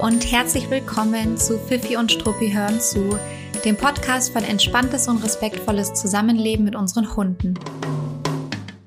und herzlich willkommen zu Fifi und Struppi hören zu, dem Podcast von entspanntes und respektvolles Zusammenleben mit unseren Hunden.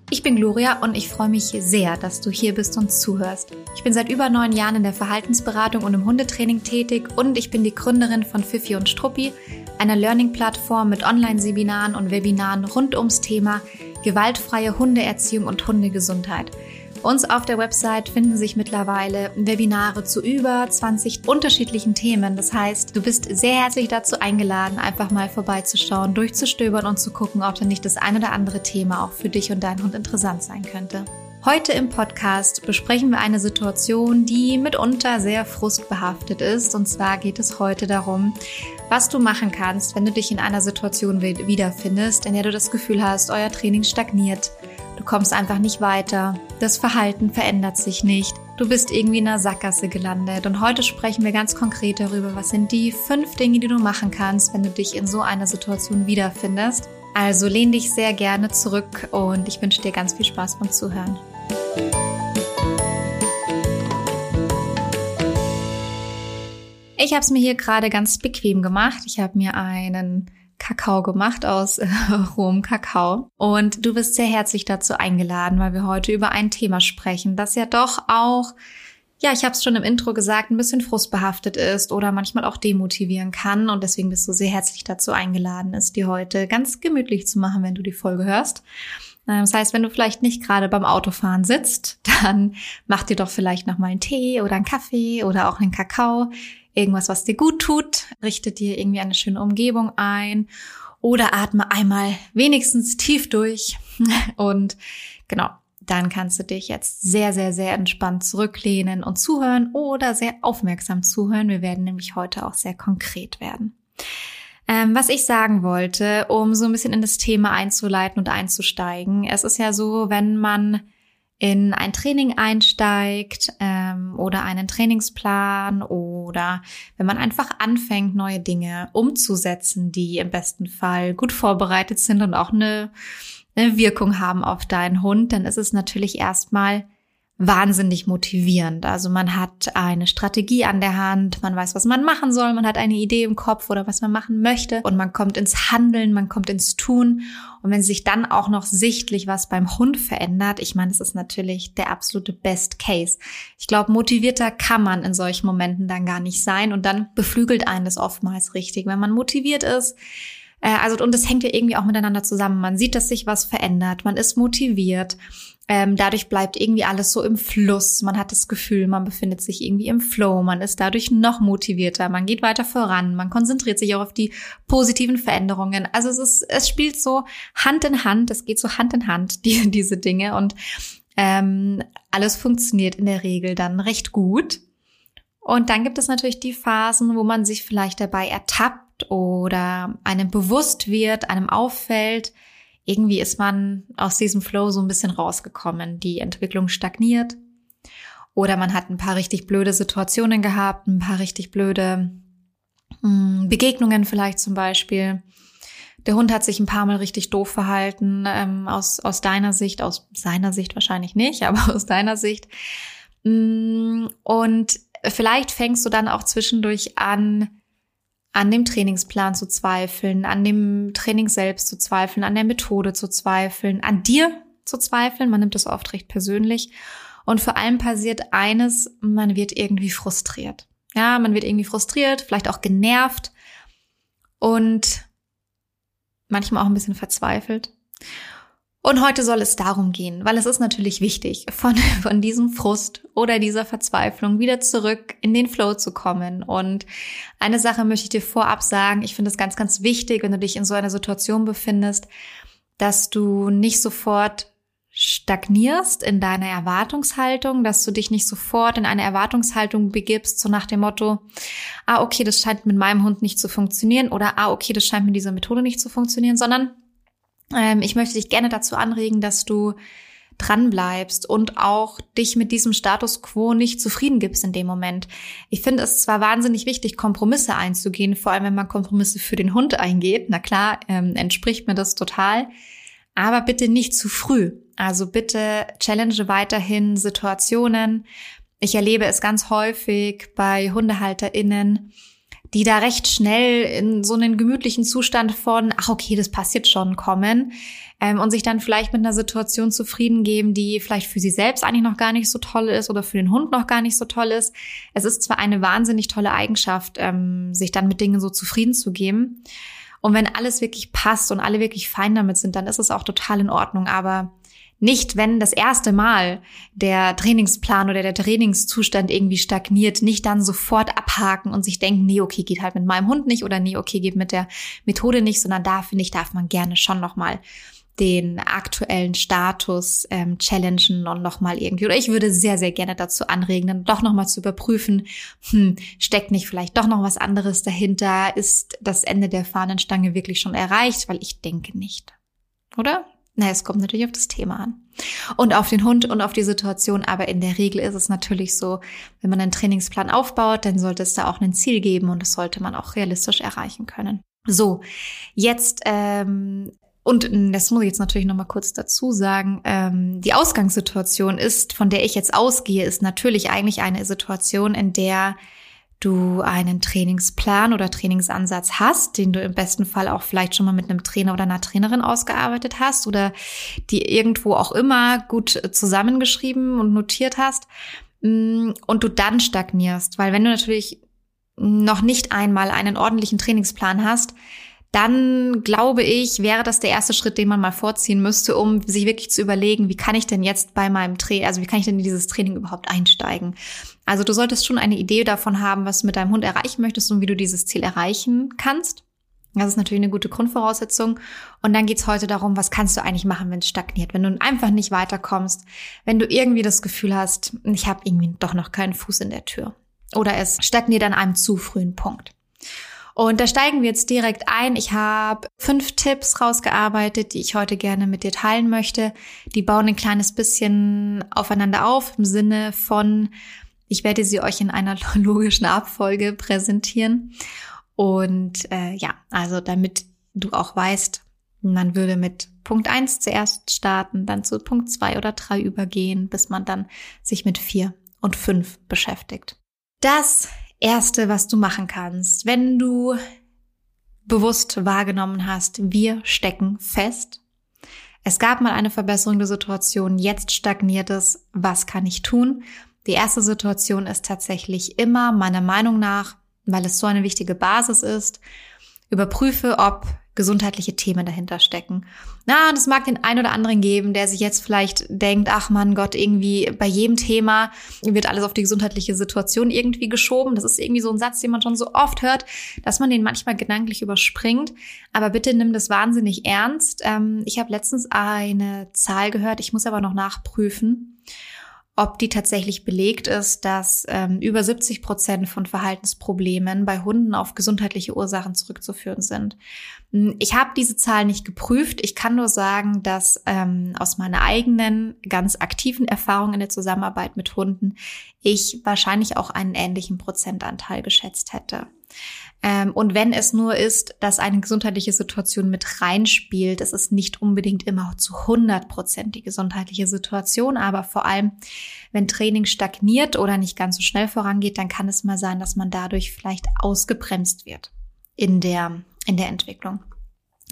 Ich bin Gloria und ich freue mich sehr, dass du hier bist und zuhörst. Ich bin seit über neun Jahren in der Verhaltensberatung und im Hundetraining tätig und ich bin die Gründerin von Fifi und Struppi, einer Learning-Plattform mit Online-Seminaren und Webinaren rund ums Thema gewaltfreie Hundeerziehung und Hundegesundheit – uns auf der Website finden sich mittlerweile Webinare zu über 20 unterschiedlichen Themen. Das heißt, du bist sehr herzlich dazu eingeladen, einfach mal vorbeizuschauen, durchzustöbern und zu gucken, ob da nicht das ein oder andere Thema auch für dich und deinen Hund interessant sein könnte. Heute im Podcast besprechen wir eine Situation, die mitunter sehr frustbehaftet ist. Und zwar geht es heute darum, was du machen kannst, wenn du dich in einer Situation wiederfindest, in der du das Gefühl hast, euer Training stagniert Du kommst einfach nicht weiter. Das Verhalten verändert sich nicht. Du bist irgendwie in einer Sackgasse gelandet. Und heute sprechen wir ganz konkret darüber, was sind die fünf Dinge, die du machen kannst, wenn du dich in so einer Situation wiederfindest. Also lehn dich sehr gerne zurück und ich wünsche dir ganz viel Spaß beim Zuhören. Ich habe es mir hier gerade ganz bequem gemacht. Ich habe mir einen Kakao gemacht aus äh, rohem Kakao. Und du bist sehr herzlich dazu eingeladen, weil wir heute über ein Thema sprechen, das ja doch auch, ja, ich habe es schon im Intro gesagt, ein bisschen frustbehaftet ist oder manchmal auch demotivieren kann. Und deswegen bist du sehr herzlich dazu eingeladen, es dir heute ganz gemütlich zu machen, wenn du die Folge hörst. Ähm, das heißt, wenn du vielleicht nicht gerade beim Autofahren sitzt, dann mach dir doch vielleicht noch mal einen Tee oder einen Kaffee oder auch einen Kakao irgendwas, was dir gut tut, richte dir irgendwie eine schöne Umgebung ein oder atme einmal wenigstens tief durch und genau, dann kannst du dich jetzt sehr, sehr, sehr entspannt zurücklehnen und zuhören oder sehr aufmerksam zuhören. Wir werden nämlich heute auch sehr konkret werden. Ähm, was ich sagen wollte, um so ein bisschen in das Thema einzuleiten und einzusteigen. Es ist ja so, wenn man in ein Training einsteigt ähm, oder einen Trainingsplan oder wenn man einfach anfängt, neue Dinge umzusetzen, die im besten Fall gut vorbereitet sind und auch eine, eine Wirkung haben auf deinen Hund, dann ist es natürlich erstmal wahnsinnig motivierend. Also man hat eine Strategie an der Hand, man weiß, was man machen soll, man hat eine Idee im Kopf oder was man machen möchte und man kommt ins Handeln, man kommt ins Tun. Und wenn sich dann auch noch sichtlich was beim Hund verändert, ich meine, das ist natürlich der absolute Best Case. Ich glaube, motivierter kann man in solchen Momenten dann gar nicht sein und dann beflügelt einen das oftmals richtig. Wenn man motiviert ist, also, und das hängt ja irgendwie auch miteinander zusammen. Man sieht, dass sich was verändert. Man ist motiviert. Ähm, dadurch bleibt irgendwie alles so im Fluss. Man hat das Gefühl, man befindet sich irgendwie im Flow. Man ist dadurch noch motivierter. Man geht weiter voran. Man konzentriert sich auch auf die positiven Veränderungen. Also es ist, es spielt so Hand in Hand. Es geht so Hand in Hand, die, diese Dinge. Und ähm, alles funktioniert in der Regel dann recht gut. Und dann gibt es natürlich die Phasen, wo man sich vielleicht dabei ertappt oder einem bewusst wird, einem auffällt, irgendwie ist man aus diesem Flow so ein bisschen rausgekommen. Die Entwicklung stagniert. Oder man hat ein paar richtig blöde Situationen gehabt, ein paar richtig blöde hm, Begegnungen vielleicht zum Beispiel. Der Hund hat sich ein paar Mal richtig doof verhalten, ähm, aus, aus deiner Sicht, aus seiner Sicht wahrscheinlich nicht, aber aus deiner Sicht. Hm, und vielleicht fängst du dann auch zwischendurch an, an dem Trainingsplan zu zweifeln, an dem Training selbst zu zweifeln, an der Methode zu zweifeln, an dir zu zweifeln. Man nimmt das oft recht persönlich. Und vor allem passiert eines, man wird irgendwie frustriert. Ja, man wird irgendwie frustriert, vielleicht auch genervt und manchmal auch ein bisschen verzweifelt. Und heute soll es darum gehen, weil es ist natürlich wichtig, von, von diesem Frust oder dieser Verzweiflung wieder zurück in den Flow zu kommen. Und eine Sache möchte ich dir vorab sagen. Ich finde es ganz, ganz wichtig, wenn du dich in so einer Situation befindest, dass du nicht sofort stagnierst in deiner Erwartungshaltung, dass du dich nicht sofort in eine Erwartungshaltung begibst, so nach dem Motto, ah, okay, das scheint mit meinem Hund nicht zu funktionieren oder ah, okay, das scheint mit dieser Methode nicht zu funktionieren, sondern ähm, ich möchte dich gerne dazu anregen, dass du dran bleibst und auch dich mit diesem Status quo nicht zufrieden gibst in dem Moment. Ich finde es zwar wahnsinnig wichtig, Kompromisse einzugehen, vor allem wenn man Kompromisse für den Hund eingeht. Na klar, ähm, entspricht mir das total. Aber bitte nicht zu früh. Also bitte challenge weiterhin Situationen, ich erlebe es ganz häufig bei HundehalterInnen, die da recht schnell in so einen gemütlichen Zustand von, ach okay, das passiert schon, kommen ähm, und sich dann vielleicht mit einer Situation zufrieden geben, die vielleicht für sie selbst eigentlich noch gar nicht so toll ist oder für den Hund noch gar nicht so toll ist. Es ist zwar eine wahnsinnig tolle Eigenschaft, ähm, sich dann mit Dingen so zufrieden zu geben. Und wenn alles wirklich passt und alle wirklich fein damit sind, dann ist es auch total in Ordnung. Aber nicht, wenn das erste Mal der Trainingsplan oder der Trainingszustand irgendwie stagniert, nicht dann sofort abhaken und sich denken, nee, okay, geht halt mit meinem Hund nicht oder nee, okay, geht mit der Methode nicht, sondern da finde ich, darf man gerne schon nochmal den aktuellen Status ähm, challengen und nochmal irgendwie, oder ich würde sehr, sehr gerne dazu anregen, dann doch nochmal zu überprüfen, hm, steckt nicht vielleicht doch noch was anderes dahinter? Ist das Ende der Fahnenstange wirklich schon erreicht? Weil ich denke nicht. Oder? Na, es kommt natürlich auf das Thema an. Und auf den Hund und auf die Situation. Aber in der Regel ist es natürlich so, wenn man einen Trainingsplan aufbaut, dann sollte es da auch ein Ziel geben und das sollte man auch realistisch erreichen können. So, jetzt ähm, und das muss ich jetzt natürlich noch mal kurz dazu sagen. Ähm, die Ausgangssituation ist, von der ich jetzt ausgehe, ist natürlich eigentlich eine Situation, in der du einen Trainingsplan oder Trainingsansatz hast, den du im besten Fall auch vielleicht schon mal mit einem Trainer oder einer Trainerin ausgearbeitet hast oder die irgendwo auch immer gut zusammengeschrieben und notiert hast mm, und du dann stagnierst, weil wenn du natürlich noch nicht einmal einen ordentlichen Trainingsplan hast, dann glaube ich, wäre das der erste Schritt, den man mal vorziehen müsste, um sich wirklich zu überlegen, wie kann ich denn jetzt bei meinem Training, also wie kann ich denn in dieses Training überhaupt einsteigen? Also du solltest schon eine Idee davon haben, was du mit deinem Hund erreichen möchtest und wie du dieses Ziel erreichen kannst. Das ist natürlich eine gute Grundvoraussetzung. Und dann geht's heute darum, was kannst du eigentlich machen, wenn es stagniert, wenn du einfach nicht weiterkommst, wenn du irgendwie das Gefühl hast, ich habe irgendwie doch noch keinen Fuß in der Tür. Oder es stagniert an einem zu frühen Punkt. Und da steigen wir jetzt direkt ein. Ich habe fünf Tipps rausgearbeitet, die ich heute gerne mit dir teilen möchte. Die bauen ein kleines bisschen aufeinander auf im Sinne von, ich werde sie euch in einer logischen Abfolge präsentieren. Und äh, ja, also damit du auch weißt, man würde mit Punkt eins zuerst starten, dann zu Punkt zwei oder drei übergehen, bis man dann sich mit vier und fünf beschäftigt. Das Erste, was du machen kannst, wenn du bewusst wahrgenommen hast, wir stecken fest. Es gab mal eine Verbesserung der Situation, jetzt stagniert es. Was kann ich tun? Die erste Situation ist tatsächlich immer meiner Meinung nach, weil es so eine wichtige Basis ist, überprüfe, ob gesundheitliche Themen dahinter stecken. Na, das mag den einen oder anderen geben, der sich jetzt vielleicht denkt, ach man Gott, irgendwie bei jedem Thema wird alles auf die gesundheitliche Situation irgendwie geschoben. Das ist irgendwie so ein Satz, den man schon so oft hört, dass man den manchmal gedanklich überspringt. Aber bitte nimm das wahnsinnig ernst. Ähm, ich habe letztens eine Zahl gehört, ich muss aber noch nachprüfen ob die tatsächlich belegt ist, dass ähm, über 70 Prozent von Verhaltensproblemen bei Hunden auf gesundheitliche Ursachen zurückzuführen sind. Hm, ich habe diese Zahl nicht geprüft. Ich kann nur sagen, dass ähm, aus meiner eigenen ganz aktiven Erfahrung in der Zusammenarbeit mit Hunden ich wahrscheinlich auch einen ähnlichen Prozentanteil geschätzt hätte. Ähm, und wenn es nur ist, dass eine gesundheitliche Situation mit reinspielt, es ist nicht unbedingt immer zu 100 Prozent die gesundheitliche Situation, aber vor allem, wenn Training stagniert oder nicht ganz so schnell vorangeht, dann kann es mal sein, dass man dadurch vielleicht ausgebremst wird in der, in der Entwicklung.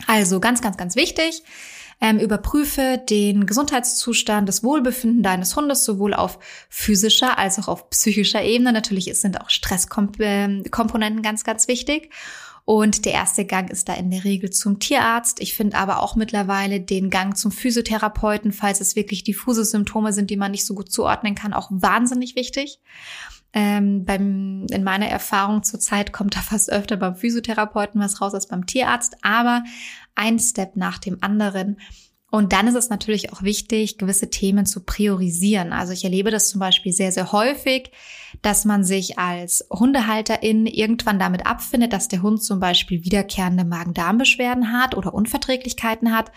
Also ganz, ganz, ganz wichtig. Ähm, überprüfe den Gesundheitszustand, das Wohlbefinden deines Hundes sowohl auf physischer als auch auf psychischer Ebene. Natürlich sind auch Stresskomponenten ganz, ganz wichtig. Und der erste Gang ist da in der Regel zum Tierarzt. Ich finde aber auch mittlerweile den Gang zum Physiotherapeuten, falls es wirklich diffuse Symptome sind, die man nicht so gut zuordnen kann, auch wahnsinnig wichtig. Ähm, beim, in meiner Erfahrung zurzeit kommt da fast öfter beim Physiotherapeuten was raus als beim Tierarzt, aber ein Step nach dem anderen. Und dann ist es natürlich auch wichtig, gewisse Themen zu priorisieren. Also ich erlebe das zum Beispiel sehr, sehr häufig, dass man sich als Hundehalterin irgendwann damit abfindet, dass der Hund zum Beispiel wiederkehrende Magen-Darm-Beschwerden hat oder Unverträglichkeiten hat.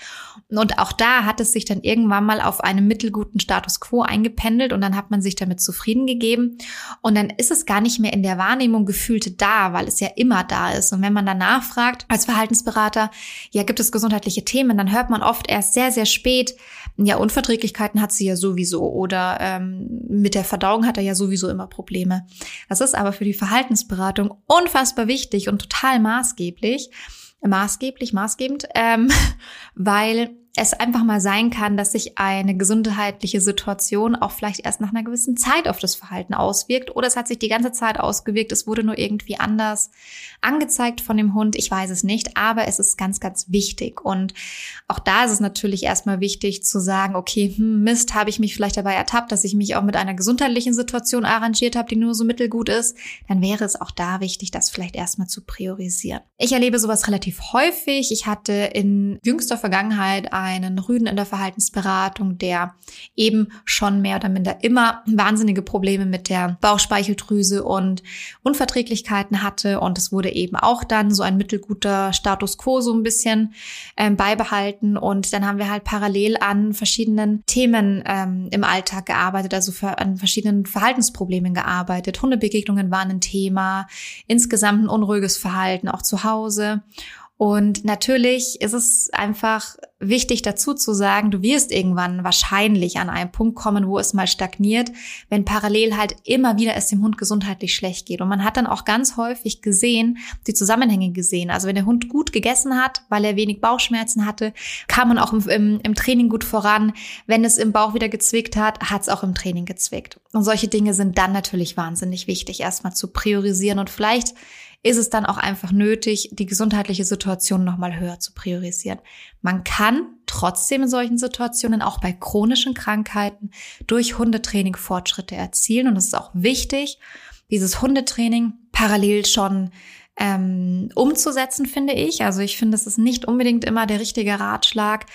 Und auch da hat es sich dann irgendwann mal auf einem mittelguten Status quo eingependelt und dann hat man sich damit zufrieden gegeben. Und dann ist es gar nicht mehr in der Wahrnehmung gefühlt da, weil es ja immer da ist. Und wenn man danach fragt als Verhaltensberater, ja, gibt es gesundheitliche Themen, dann hört man oft erst sehr sehr, sehr spät, ja, Unverträglichkeiten hat sie ja sowieso oder ähm, mit der Verdauung hat er ja sowieso immer Probleme. Das ist aber für die Verhaltensberatung unfassbar wichtig und total maßgeblich, maßgeblich, maßgebend, ähm, weil es einfach mal sein kann, dass sich eine gesundheitliche Situation auch vielleicht erst nach einer gewissen Zeit auf das Verhalten auswirkt oder es hat sich die ganze Zeit ausgewirkt, es wurde nur irgendwie anders angezeigt von dem Hund, ich weiß es nicht, aber es ist ganz, ganz wichtig und auch da ist es natürlich erstmal wichtig zu sagen, okay, hm, Mist, habe ich mich vielleicht dabei ertappt, dass ich mich auch mit einer gesundheitlichen Situation arrangiert habe, die nur so mittelgut ist, dann wäre es auch da wichtig, das vielleicht erstmal zu priorisieren. Ich erlebe sowas relativ häufig. Ich hatte in jüngster Vergangenheit einen Rüden in der Verhaltensberatung, der eben schon mehr oder minder immer wahnsinnige Probleme mit der Bauchspeicheldrüse und Unverträglichkeiten hatte. Und es wurde eben auch dann so ein mittelguter Status quo so ein bisschen ähm, beibehalten. Und dann haben wir halt parallel an verschiedenen Themen ähm, im Alltag gearbeitet, also an verschiedenen Verhaltensproblemen gearbeitet. Hundebegegnungen waren ein Thema, insgesamt ein unruhiges Verhalten auch zu Hause. Und natürlich ist es einfach wichtig dazu zu sagen, du wirst irgendwann wahrscheinlich an einen Punkt kommen, wo es mal stagniert, wenn parallel halt immer wieder es dem Hund gesundheitlich schlecht geht. Und man hat dann auch ganz häufig gesehen, die Zusammenhänge gesehen. Also wenn der Hund gut gegessen hat, weil er wenig Bauchschmerzen hatte, kam man auch im, im, im Training gut voran. Wenn es im Bauch wieder gezwickt hat, hat es auch im Training gezwickt. Und solche Dinge sind dann natürlich wahnsinnig wichtig, erstmal zu priorisieren und vielleicht ist es dann auch einfach nötig, die gesundheitliche Situation nochmal höher zu priorisieren. Man kann trotzdem in solchen Situationen auch bei chronischen Krankheiten durch Hundetraining Fortschritte erzielen. Und es ist auch wichtig, dieses Hundetraining parallel schon ähm, umzusetzen, finde ich. Also ich finde, es ist nicht unbedingt immer der richtige Ratschlag,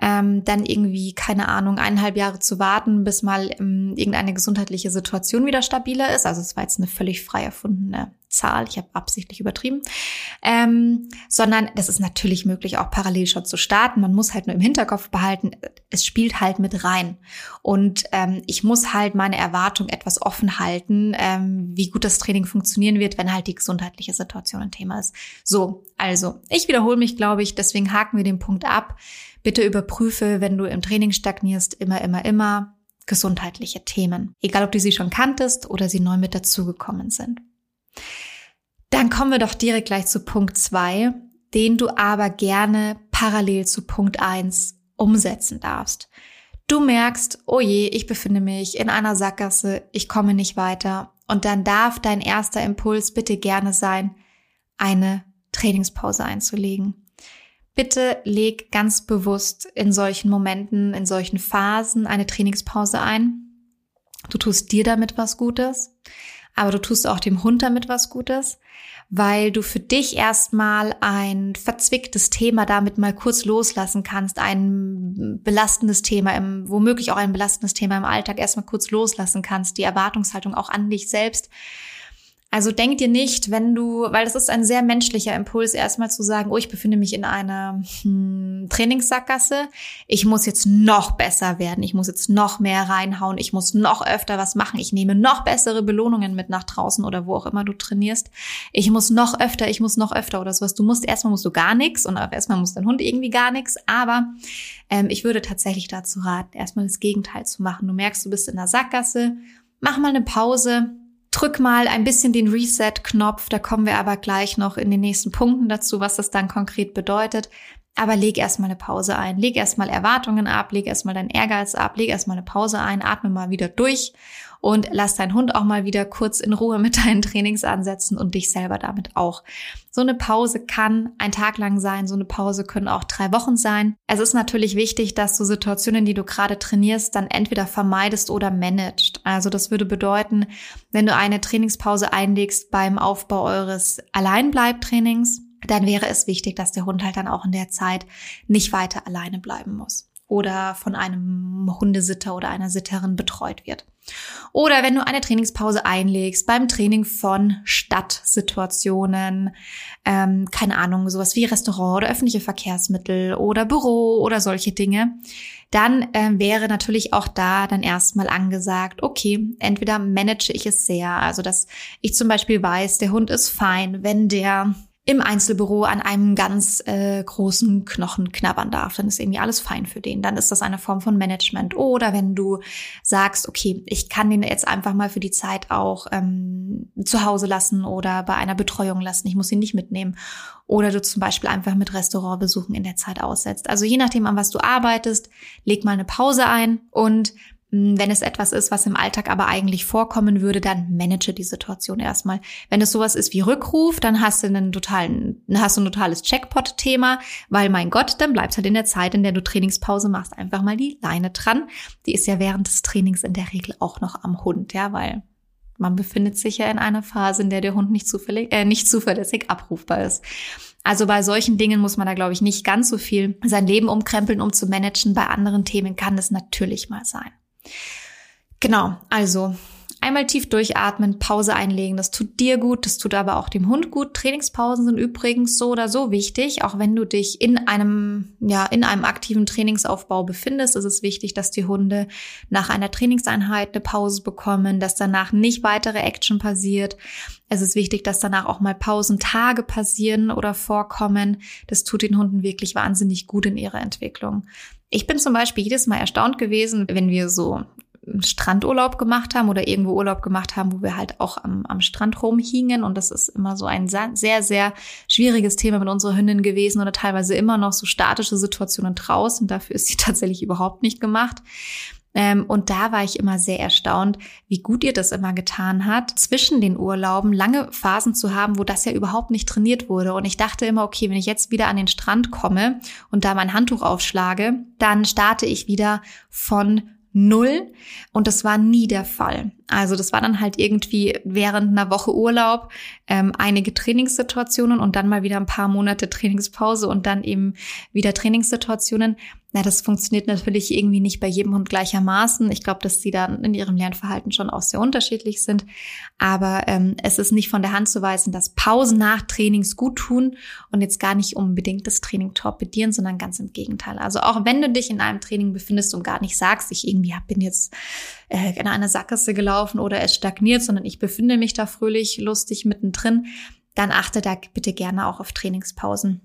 ähm, dann irgendwie, keine Ahnung, eineinhalb Jahre zu warten, bis mal ähm, irgendeine gesundheitliche Situation wieder stabiler ist. Also es war jetzt eine völlig frei erfundene Zahl, ich habe absichtlich übertrieben, ähm, sondern das ist natürlich möglich, auch parallel schon zu starten. Man muss halt nur im Hinterkopf behalten, es spielt halt mit rein. Und ähm, ich muss halt meine Erwartung etwas offen halten, ähm, wie gut das Training funktionieren wird, wenn halt die gesundheitliche Situation ein Thema ist. So, also, ich wiederhole mich, glaube ich, deswegen haken wir den Punkt ab. Bitte überprüfe, wenn du im Training stagnierst, immer, immer, immer gesundheitliche Themen. Egal, ob du sie schon kanntest oder sie neu mit dazugekommen sind. Dann kommen wir doch direkt gleich zu Punkt zwei, den du aber gerne parallel zu Punkt eins umsetzen darfst. Du merkst, oh je, ich befinde mich in einer Sackgasse, ich komme nicht weiter. Und dann darf dein erster Impuls bitte gerne sein, eine Trainingspause einzulegen. Bitte leg ganz bewusst in solchen Momenten, in solchen Phasen eine Trainingspause ein. Du tust dir damit was Gutes aber du tust auch dem Hund damit was Gutes, weil du für dich erstmal ein verzwicktes Thema damit mal kurz loslassen kannst, ein belastendes Thema, im, womöglich auch ein belastendes Thema im Alltag erstmal kurz loslassen kannst, die Erwartungshaltung auch an dich selbst also denk dir nicht, wenn du, weil das ist ein sehr menschlicher Impuls, erstmal zu sagen, oh, ich befinde mich in einer hm, Trainingssackgasse, ich muss jetzt noch besser werden, ich muss jetzt noch mehr reinhauen, ich muss noch öfter was machen, ich nehme noch bessere Belohnungen mit nach draußen oder wo auch immer du trainierst. Ich muss noch öfter, ich muss noch öfter oder sowas. Du musst erstmal musst du gar nichts und erstmal muss dein Hund irgendwie gar nichts, aber ähm, ich würde tatsächlich dazu raten, erstmal das Gegenteil zu machen. Du merkst, du bist in der Sackgasse, mach mal eine Pause, drück mal ein bisschen den Reset-Knopf, da kommen wir aber gleich noch in den nächsten Punkten dazu, was das dann konkret bedeutet. Aber leg erstmal eine Pause ein, leg erstmal Erwartungen ab, leg erstmal deinen Ehrgeiz ab, leg erstmal eine Pause ein, atme mal wieder durch und lass deinen Hund auch mal wieder kurz in Ruhe mit deinen Trainings ansetzen und dich selber damit auch. So eine Pause kann ein Tag lang sein, so eine Pause können auch drei Wochen sein. Es ist natürlich wichtig, dass du Situationen, die du gerade trainierst, dann entweder vermeidest oder managst. Also das würde bedeuten, wenn du eine Trainingspause einlegst beim Aufbau eures Alleinbleibtrainings, dann wäre es wichtig, dass der Hund halt dann auch in der Zeit nicht weiter alleine bleiben muss oder von einem Hundesitter oder einer Sitterin betreut wird. Oder wenn du eine Trainingspause einlegst beim Training von Stadtsituationen, ähm, keine Ahnung, sowas wie Restaurant oder öffentliche Verkehrsmittel oder Büro oder solche Dinge, dann äh, wäre natürlich auch da dann erstmal angesagt, okay, entweder manage ich es sehr, also dass ich zum Beispiel weiß, der Hund ist fein, wenn der im Einzelbüro an einem ganz äh, großen Knochen knabbern darf, dann ist irgendwie alles fein für den. Dann ist das eine Form von Management. Oder wenn du sagst, okay, ich kann den jetzt einfach mal für die Zeit auch ähm, zu Hause lassen oder bei einer Betreuung lassen, ich muss ihn nicht mitnehmen. Oder du zum Beispiel einfach mit Restaurantbesuchen in der Zeit aussetzt. Also je nachdem, an was du arbeitest, leg mal eine Pause ein und wenn es etwas ist, was im Alltag aber eigentlich vorkommen würde, dann manage die Situation erstmal. Wenn es sowas ist wie Rückruf, dann hast du einen totalen, hast du ein totales Checkpot-Thema, weil mein Gott, dann bleibt halt in der Zeit, in der du Trainingspause machst, einfach mal die Leine dran. Die ist ja während des Trainings in der Regel auch noch am Hund, ja, weil man befindet sich ja in einer Phase, in der der Hund nicht, zufällig, äh, nicht zuverlässig abrufbar ist. Also bei solchen Dingen muss man da, glaube ich, nicht ganz so viel sein Leben umkrempeln, um zu managen. Bei anderen Themen kann das natürlich mal sein. Genau, also einmal tief durchatmen, Pause einlegen. Das tut dir gut, das tut aber auch dem Hund gut. Trainingspausen sind übrigens so oder so wichtig. Auch wenn du dich in einem, ja, in einem aktiven Trainingsaufbau befindest, ist es wichtig, dass die Hunde nach einer Trainingseinheit eine Pause bekommen, dass danach nicht weitere Action passiert. Es ist wichtig, dass danach auch mal Pausentage passieren oder vorkommen. Das tut den Hunden wirklich wahnsinnig gut in ihrer Entwicklung. Ich bin zum Beispiel jedes Mal erstaunt gewesen, wenn wir so Strandurlaub gemacht haben oder irgendwo Urlaub gemacht haben, wo wir halt auch am, am Strand rumhingen. Und das ist immer so ein sehr, sehr schwieriges Thema mit unserer Hündin gewesen oder teilweise immer noch so statische Situationen draußen. Dafür ist sie tatsächlich überhaupt nicht gemacht. Ähm, und da war ich immer sehr erstaunt, wie gut ihr das immer getan hat, zwischen den Urlauben lange Phasen zu haben, wo das ja überhaupt nicht trainiert wurde. Und ich dachte immer, okay, wenn ich jetzt wieder an den Strand komme und da mein Handtuch aufschlage, dann starte ich wieder von null. Und das war nie der Fall. Also das war dann halt irgendwie während einer Woche Urlaub ähm, einige Trainingssituationen und dann mal wieder ein paar Monate Trainingspause und dann eben wieder Trainingssituationen. Na, das funktioniert natürlich irgendwie nicht bei jedem Hund gleichermaßen. Ich glaube, dass sie dann in ihrem Lernverhalten schon auch sehr unterschiedlich sind. Aber ähm, es ist nicht von der Hand zu weisen, dass Pausen nach Trainings gut tun und jetzt gar nicht unbedingt das Training torpedieren, sondern ganz im Gegenteil. Also auch wenn du dich in einem Training befindest und gar nicht sagst, ich irgendwie bin jetzt äh, in eine Sackgasse gelaufen oder es stagniert, sondern ich befinde mich da fröhlich, lustig mittendrin, dann achte da bitte gerne auch auf Trainingspausen.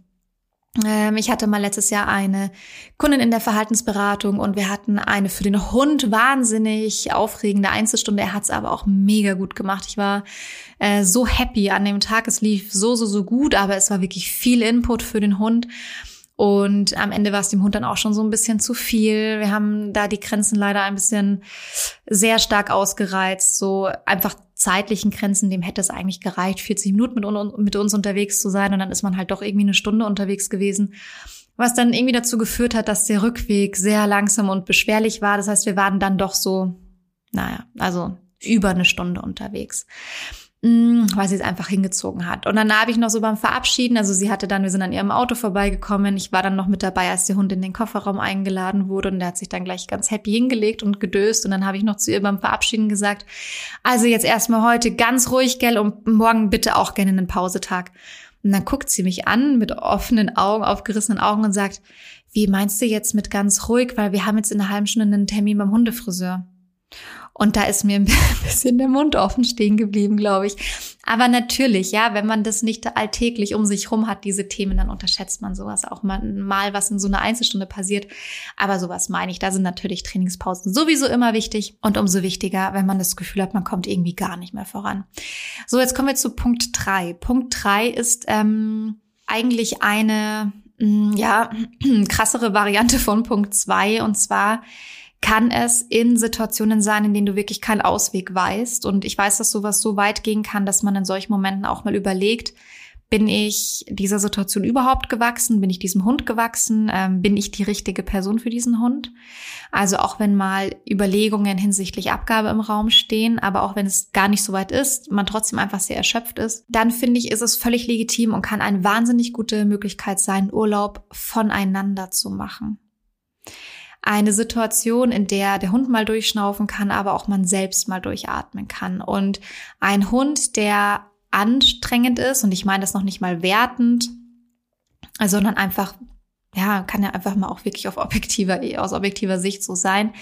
Ähm, ich hatte mal letztes Jahr eine Kundin in der Verhaltensberatung und wir hatten eine für den Hund wahnsinnig aufregende Einzelstunde. Er hat es aber auch mega gut gemacht. Ich war äh, so happy an dem Tag. Es lief so, so, so gut, aber es war wirklich viel Input für den Hund. Und am Ende war es dem Hund dann auch schon so ein bisschen zu viel. Wir haben da die Grenzen leider ein bisschen sehr stark ausgereizt. So einfach zeitlichen Grenzen, dem hätte es eigentlich gereicht, 40 Minuten mit, un mit uns unterwegs zu sein. Und dann ist man halt doch irgendwie eine Stunde unterwegs gewesen. Was dann irgendwie dazu geführt hat, dass der Rückweg sehr langsam und beschwerlich war. Das heißt, wir waren dann doch so, naja, also über eine Stunde unterwegs. Mm, weil sie es einfach hingezogen hat. Und dann habe ich noch so beim Verabschieden, also sie hatte dann, wir sind an ihrem Auto vorbeigekommen. Ich war dann noch mit dabei, als der Hund in den Kofferraum eingeladen wurde und der hat sich dann gleich ganz happy hingelegt und gedöst. Und dann habe ich noch zu ihr beim Verabschieden gesagt, also jetzt erstmal heute ganz ruhig, gell, und morgen bitte auch gerne einen Pausetag. Und dann guckt sie mich an mit offenen Augen, aufgerissenen Augen und sagt, wie meinst du jetzt mit ganz ruhig, weil wir haben jetzt in einer halben Stunde einen Termin beim Hundefriseur. Und da ist mir ein bisschen der Mund offen stehen geblieben, glaube ich. Aber natürlich, ja, wenn man das nicht alltäglich um sich rum hat, diese Themen, dann unterschätzt man sowas auch mal, mal was in so einer Einzelstunde passiert. Aber sowas meine ich. Da sind natürlich Trainingspausen sowieso immer wichtig und umso wichtiger, wenn man das Gefühl hat, man kommt irgendwie gar nicht mehr voran. So, jetzt kommen wir zu Punkt drei. Punkt drei ist ähm, eigentlich eine, mm, ja, krassere Variante von Punkt zwei und zwar kann es in Situationen sein, in denen du wirklich keinen Ausweg weißt. Und ich weiß, dass sowas so weit gehen kann, dass man in solchen Momenten auch mal überlegt, bin ich dieser Situation überhaupt gewachsen? Bin ich diesem Hund gewachsen? Ähm, bin ich die richtige Person für diesen Hund? Also auch wenn mal Überlegungen hinsichtlich Abgabe im Raum stehen, aber auch wenn es gar nicht so weit ist, man trotzdem einfach sehr erschöpft ist, dann finde ich, ist es völlig legitim und kann eine wahnsinnig gute Möglichkeit sein, Urlaub voneinander zu machen eine Situation, in der der Hund mal durchschnaufen kann, aber auch man selbst mal durchatmen kann. Und ein Hund, der anstrengend ist, und ich meine das noch nicht mal wertend, sondern einfach ja, kann ja einfach mal auch wirklich auf objektiver, aus objektiver Sicht so sein,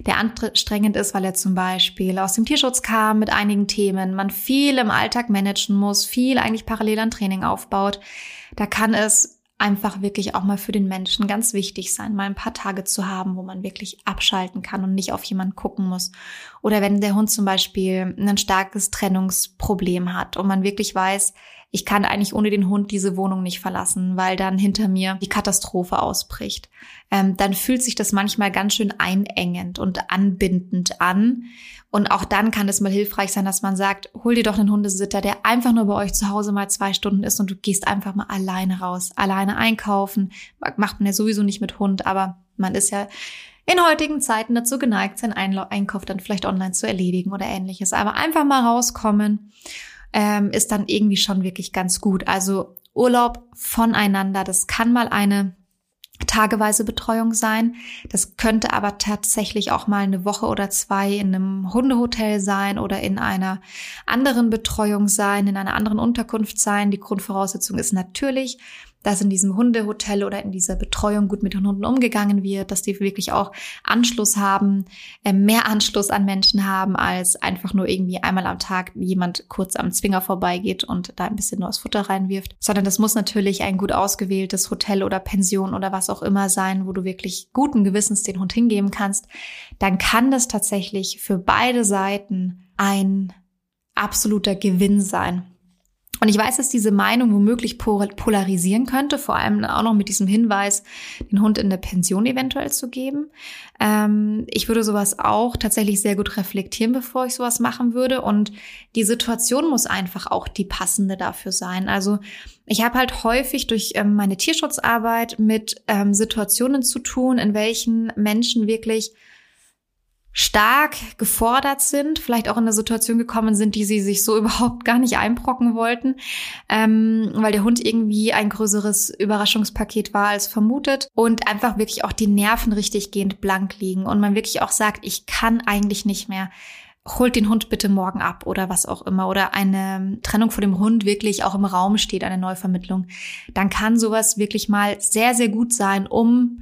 der anstrengend ist, weil er zum Beispiel aus dem Tierschutz kam mit einigen Themen, man viel im Alltag managen muss, viel eigentlich parallel an Training aufbaut. Da kann es einfach wirklich auch mal für den Menschen ganz wichtig sein, mal ein paar Tage zu haben, wo man wirklich abschalten kann und nicht auf jemanden gucken muss. Oder wenn der Hund zum Beispiel ein starkes Trennungsproblem hat und man wirklich weiß, ich kann eigentlich ohne den Hund diese Wohnung nicht verlassen, weil dann hinter mir die Katastrophe ausbricht. Ähm, dann fühlt sich das manchmal ganz schön einengend und anbindend an. Und auch dann kann es mal hilfreich sein, dass man sagt, hol dir doch einen Hundesitter, der einfach nur bei euch zu Hause mal zwei Stunden ist und du gehst einfach mal alleine raus, alleine einkaufen. Macht man ja sowieso nicht mit Hund, aber man ist ja in heutigen Zeiten dazu geneigt, seinen Einkauf dann vielleicht online zu erledigen oder ähnliches. Aber einfach mal rauskommen ähm, ist dann irgendwie schon wirklich ganz gut. Also Urlaub voneinander, das kann mal eine tageweise Betreuung sein. Das könnte aber tatsächlich auch mal eine Woche oder zwei in einem Hundehotel sein oder in einer anderen Betreuung sein, in einer anderen Unterkunft sein. Die Grundvoraussetzung ist natürlich, dass in diesem Hundehotel oder in dieser Betreuung gut mit den Hunden umgegangen wird, dass die wirklich auch Anschluss haben, äh, mehr Anschluss an Menschen haben, als einfach nur irgendwie einmal am Tag jemand kurz am Zwinger vorbeigeht und da ein bisschen neues Futter reinwirft, sondern das muss natürlich ein gut ausgewähltes Hotel oder Pension oder was auch immer sein, wo du wirklich guten Gewissens den Hund hingeben kannst, dann kann das tatsächlich für beide Seiten ein absoluter Gewinn sein. Und ich weiß, dass diese Meinung womöglich polarisieren könnte, vor allem auch noch mit diesem Hinweis, den Hund in der Pension eventuell zu geben. Ähm, ich würde sowas auch tatsächlich sehr gut reflektieren, bevor ich sowas machen würde. Und die Situation muss einfach auch die passende dafür sein. Also ich habe halt häufig durch ähm, meine Tierschutzarbeit mit ähm, Situationen zu tun, in welchen Menschen wirklich stark gefordert sind, vielleicht auch in eine Situation gekommen sind, die sie sich so überhaupt gar nicht einbrocken wollten, ähm, weil der Hund irgendwie ein größeres Überraschungspaket war als vermutet und einfach wirklich auch die Nerven richtig gehend blank liegen und man wirklich auch sagt, ich kann eigentlich nicht mehr. Holt den Hund bitte morgen ab oder was auch immer oder eine Trennung von dem Hund wirklich auch im Raum steht, eine Neuvermittlung, dann kann sowas wirklich mal sehr, sehr gut sein, um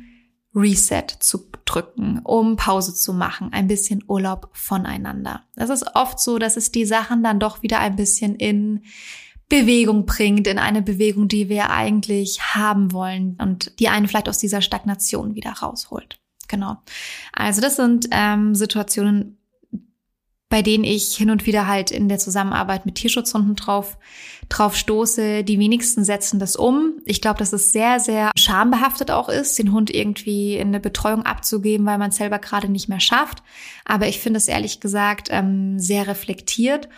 Reset zu drücken, um Pause zu machen, ein bisschen Urlaub voneinander. Das ist oft so, dass es die Sachen dann doch wieder ein bisschen in Bewegung bringt, in eine Bewegung, die wir eigentlich haben wollen und die einen vielleicht aus dieser Stagnation wieder rausholt. Genau. Also das sind ähm, Situationen, bei denen ich hin und wieder halt in der Zusammenarbeit mit Tierschutzhunden drauf, drauf stoße. Die wenigsten setzen das um. Ich glaube, dass es sehr, sehr schambehaftet auch ist, den Hund irgendwie in eine Betreuung abzugeben, weil man es selber gerade nicht mehr schafft. Aber ich finde es ehrlich gesagt ähm, sehr reflektiert.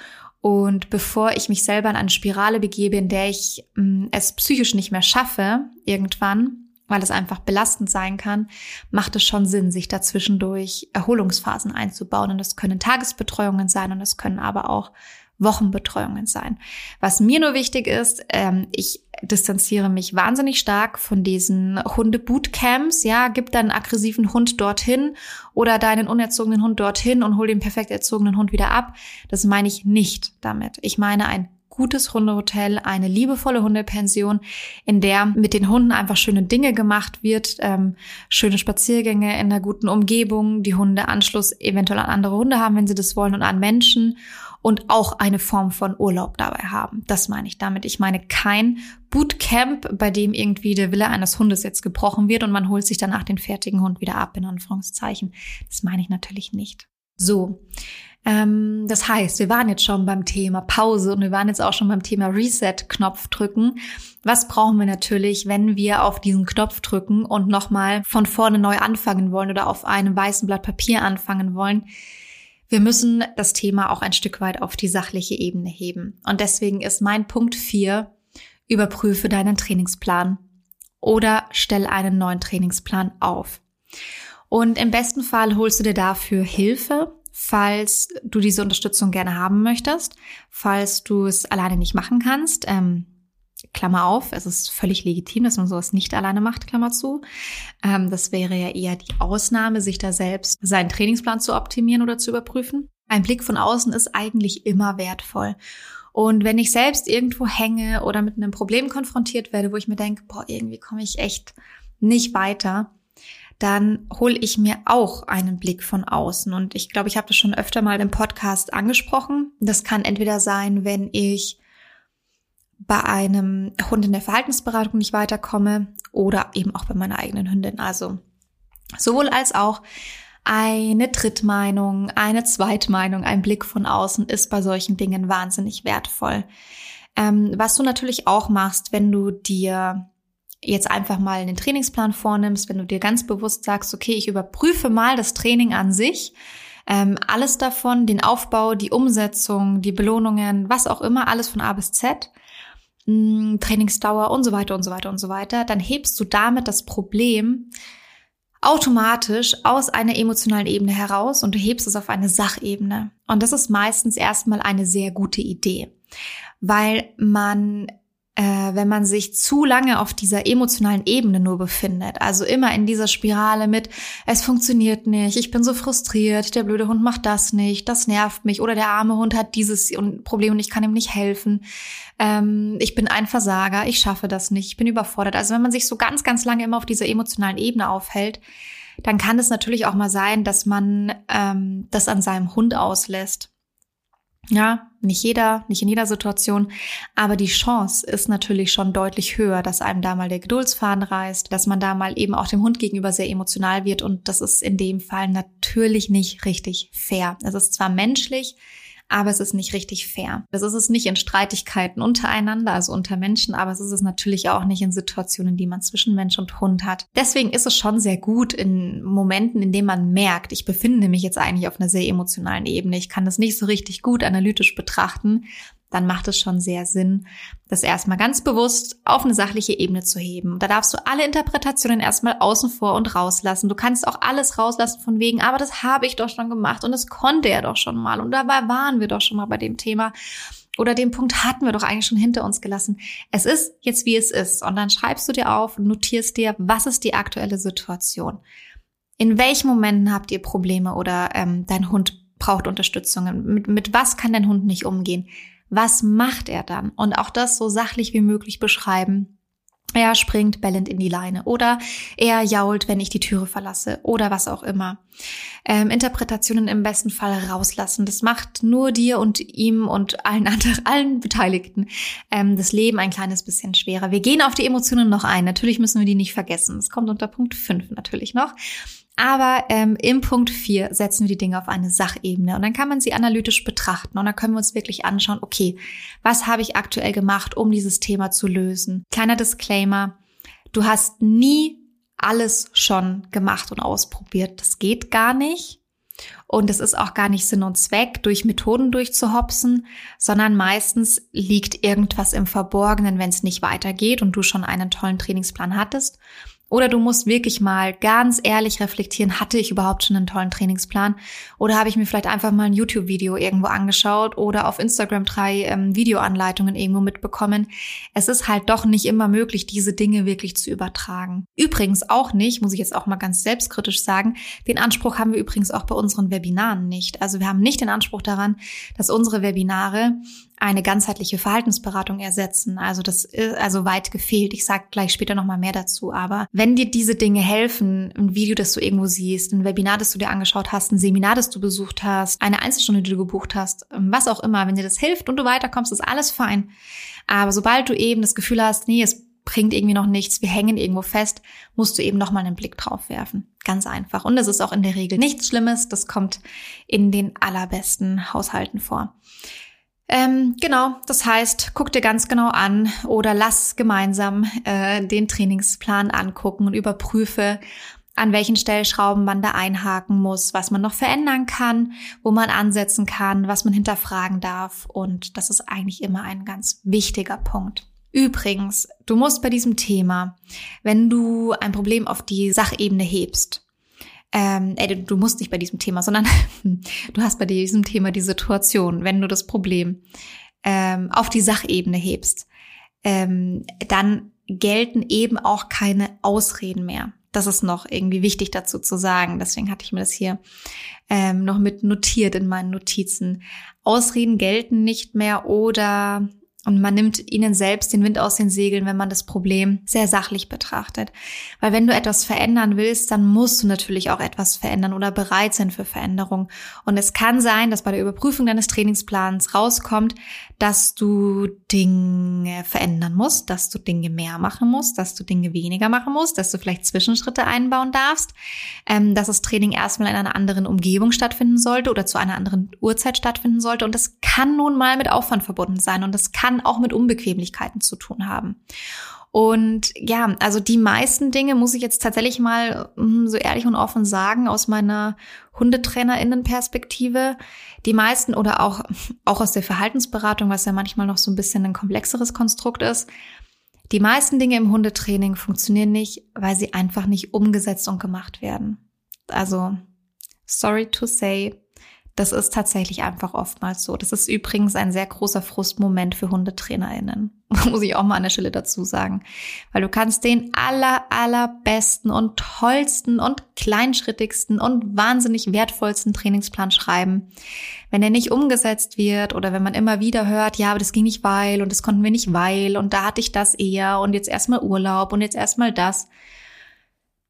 Und bevor ich mich selber in eine Spirale begebe, in der ich ähm, es psychisch nicht mehr schaffe, irgendwann, weil es einfach belastend sein kann, macht es schon Sinn, sich dazwischendurch Erholungsphasen einzubauen. Und das können Tagesbetreuungen sein und das können aber auch Wochenbetreuungen sein. Was mir nur wichtig ist, ähm, ich distanziere mich wahnsinnig stark von diesen Hunde-Bootcamps. Ja, gib deinen aggressiven Hund dorthin oder deinen unerzogenen Hund dorthin und hol den perfekt erzogenen Hund wieder ab. Das meine ich nicht damit. Ich meine ein gutes Hundehotel, eine liebevolle Hundepension, in der mit den Hunden einfach schöne Dinge gemacht wird, ähm, schöne Spaziergänge in einer guten Umgebung, die Hunde Anschluss eventuell an andere Hunde haben, wenn sie das wollen, und an Menschen und auch eine Form von Urlaub dabei haben. Das meine ich damit. Ich meine kein Bootcamp, bei dem irgendwie der Wille eines Hundes jetzt gebrochen wird und man holt sich danach den fertigen Hund wieder ab, in Anführungszeichen. Das meine ich natürlich nicht. So, ähm, das heißt, wir waren jetzt schon beim Thema Pause und wir waren jetzt auch schon beim Thema Reset-Knopf drücken. Was brauchen wir natürlich, wenn wir auf diesen Knopf drücken und nochmal von vorne neu anfangen wollen oder auf einem weißen Blatt Papier anfangen wollen? Wir müssen das Thema auch ein Stück weit auf die sachliche Ebene heben. Und deswegen ist mein Punkt vier: überprüfe deinen Trainingsplan oder stell einen neuen Trainingsplan auf. Und im besten Fall holst du dir dafür Hilfe falls du diese Unterstützung gerne haben möchtest, falls du es alleine nicht machen kannst. Ähm, Klammer auf, es ist völlig legitim, dass man sowas nicht alleine macht, Klammer zu. Ähm, das wäre ja eher die Ausnahme, sich da selbst seinen Trainingsplan zu optimieren oder zu überprüfen. Ein Blick von außen ist eigentlich immer wertvoll. Und wenn ich selbst irgendwo hänge oder mit einem Problem konfrontiert werde, wo ich mir denke, boah, irgendwie komme ich echt nicht weiter, dann hole ich mir auch einen Blick von außen. Und ich glaube, ich habe das schon öfter mal im Podcast angesprochen. Das kann entweder sein, wenn ich bei einem Hund in der Verhaltensberatung nicht weiterkomme oder eben auch bei meiner eigenen Hündin. Also sowohl als auch eine Drittmeinung, eine Zweitmeinung, ein Blick von außen ist bei solchen Dingen wahnsinnig wertvoll. Ähm, was du natürlich auch machst, wenn du dir jetzt einfach mal einen Trainingsplan vornimmst, wenn du dir ganz bewusst sagst, okay, ich überprüfe mal das Training an sich, ähm, alles davon, den Aufbau, die Umsetzung, die Belohnungen, was auch immer, alles von A bis Z, mh, mm, Trainingsdauer und so weiter und so weiter und so weiter, dann hebst du damit das Problem automatisch aus einer emotionalen Ebene heraus und du hebst es auf eine Sachebene. Und das ist meistens erstmal eine sehr gute Idee, weil man äh, wenn man sich zu lange auf dieser emotionalen Ebene nur befindet. Also immer in dieser Spirale mit, es funktioniert nicht, ich bin so frustriert, der blöde Hund macht das nicht, das nervt mich oder der arme Hund hat dieses Problem und ich kann ihm nicht helfen. Ähm, ich bin ein Versager, ich schaffe das nicht, ich bin überfordert. Also wenn man sich so ganz, ganz lange immer auf dieser emotionalen Ebene aufhält, dann kann es natürlich auch mal sein, dass man ähm, das an seinem Hund auslässt. Ja, nicht jeder, nicht in jeder Situation, aber die Chance ist natürlich schon deutlich höher, dass einem da mal der Geduldsfaden reißt, dass man da mal eben auch dem Hund gegenüber sehr emotional wird und das ist in dem Fall natürlich nicht richtig fair. Es ist zwar menschlich, aber es ist nicht richtig fair. Das ist es nicht in Streitigkeiten untereinander, also unter Menschen, aber es ist es natürlich auch nicht in Situationen, die man zwischen Mensch und Hund hat. Deswegen ist es schon sehr gut in Momenten, in denen man merkt, ich befinde mich jetzt eigentlich auf einer sehr emotionalen Ebene. Ich kann das nicht so richtig gut analytisch betrachten dann macht es schon sehr Sinn, das erstmal ganz bewusst auf eine sachliche Ebene zu heben. Da darfst du alle Interpretationen erstmal außen vor und rauslassen. Du kannst auch alles rauslassen von wegen, aber das habe ich doch schon gemacht und das konnte er doch schon mal und dabei waren wir doch schon mal bei dem Thema. Oder den Punkt hatten wir doch eigentlich schon hinter uns gelassen. Es ist jetzt wie es ist. Und dann schreibst du dir auf und notierst dir, was ist die aktuelle Situation? In welchen Momenten habt ihr Probleme oder ähm, dein Hund braucht Unterstützung? Mit, mit was kann dein Hund nicht umgehen? Was macht er dann? Und auch das so sachlich wie möglich beschreiben. Er springt bellend in die Leine oder er jault, wenn ich die Türe verlasse oder was auch immer. Ähm, Interpretationen im besten Fall rauslassen. Das macht nur dir und ihm und allen anderen, allen Beteiligten ähm, das Leben ein kleines bisschen schwerer. Wir gehen auf die Emotionen noch ein. Natürlich müssen wir die nicht vergessen. Das kommt unter Punkt 5 natürlich noch. Aber ähm, im Punkt 4 setzen wir die Dinge auf eine Sachebene und dann kann man sie analytisch betrachten und dann können wir uns wirklich anschauen, okay, was habe ich aktuell gemacht, um dieses Thema zu lösen? Kleiner Disclaimer, du hast nie alles schon gemacht und ausprobiert. Das geht gar nicht. Und es ist auch gar nicht Sinn und Zweck, durch Methoden durchzuhopsen, sondern meistens liegt irgendwas im Verborgenen, wenn es nicht weitergeht und du schon einen tollen Trainingsplan hattest. Oder du musst wirklich mal ganz ehrlich reflektieren, hatte ich überhaupt schon einen tollen Trainingsplan? Oder habe ich mir vielleicht einfach mal ein YouTube-Video irgendwo angeschaut oder auf Instagram drei ähm, Videoanleitungen irgendwo mitbekommen? Es ist halt doch nicht immer möglich, diese Dinge wirklich zu übertragen. Übrigens auch nicht, muss ich jetzt auch mal ganz selbstkritisch sagen, den Anspruch haben wir übrigens auch bei unseren Webinaren nicht. Also wir haben nicht den Anspruch daran, dass unsere Webinare eine ganzheitliche Verhaltensberatung ersetzen. Also das ist also weit gefehlt. Ich sage gleich später noch mal mehr dazu. Aber wenn dir diese Dinge helfen, ein Video, das du irgendwo siehst, ein Webinar, das du dir angeschaut hast, ein Seminar, das du besucht hast, eine Einzelstunde, die du gebucht hast, was auch immer, wenn dir das hilft und du weiterkommst, ist alles fein. Aber sobald du eben das Gefühl hast, nee, es bringt irgendwie noch nichts, wir hängen irgendwo fest, musst du eben noch mal einen Blick drauf werfen. Ganz einfach. Und es ist auch in der Regel nichts Schlimmes. Das kommt in den allerbesten Haushalten vor. Ähm, genau, das heißt, guck dir ganz genau an oder lass gemeinsam äh, den Trainingsplan angucken und überprüfe, an welchen Stellschrauben man da einhaken muss, was man noch verändern kann, wo man ansetzen kann, was man hinterfragen darf. Und das ist eigentlich immer ein ganz wichtiger Punkt. Übrigens, du musst bei diesem Thema, wenn du ein Problem auf die Sachebene hebst, ähm, ey, du musst nicht bei diesem Thema, sondern du hast bei diesem Thema die Situation, wenn du das Problem ähm, auf die Sachebene hebst, ähm, dann gelten eben auch keine Ausreden mehr. Das ist noch irgendwie wichtig dazu zu sagen. Deswegen hatte ich mir das hier ähm, noch mit notiert in meinen Notizen. Ausreden gelten nicht mehr oder Und man nimmt ihnen selbst den Wind aus den Segeln, wenn man das Problem sehr sachlich betrachtet. Weil wenn du etwas verändern willst, dann musst du natürlich auch etwas verändern oder bereit sein für Veränderung. Und es kann sein, dass bei der Überprüfung deines Trainingsplans rauskommt, dass du Dinge verändern musst, dass du Dinge mehr machen musst, dass du Dinge weniger machen musst, dass du vielleicht Zwischenschritte einbauen darfst, ähm, dass das Training erstmal in einer anderen Umgebung stattfinden sollte oder zu einer anderen Uhrzeit stattfinden sollte. Und das kann nun mal mit Aufwand verbunden sein und das kann auch mit Unbequemlichkeiten zu tun haben. Und ja, also die meisten Dinge muss ich jetzt tatsächlich mal hm, so ehrlich und offen sagen aus meiner Hundetrainerinnenperspektive. Die meisten oder auch, auch aus der Verhaltensberatung, was ja manchmal noch so ein bisschen ein komplexeres Konstrukt ist. Die meisten Dinge im Hundetraining funktionieren nicht, weil sie einfach nicht umgesetzt und gemacht werden. Also, sorry to say, das ist tatsächlich einfach oftmals so. Das ist übrigens ein sehr großer Frustmoment für HundetrainerInnen. Muss ich auch mal an der Stelle dazu sagen. Weil du kannst den aller, allerbesten und tollsten und kleinschrittigsten und wahnsinnig wertvollsten Trainingsplan schreiben. Wenn er nicht umgesetzt wird oder wenn man immer wieder hört, ja, aber das ging nicht weil und das konnten wir nicht weil und da hatte ich das eher und jetzt erstmal Urlaub und jetzt erstmal das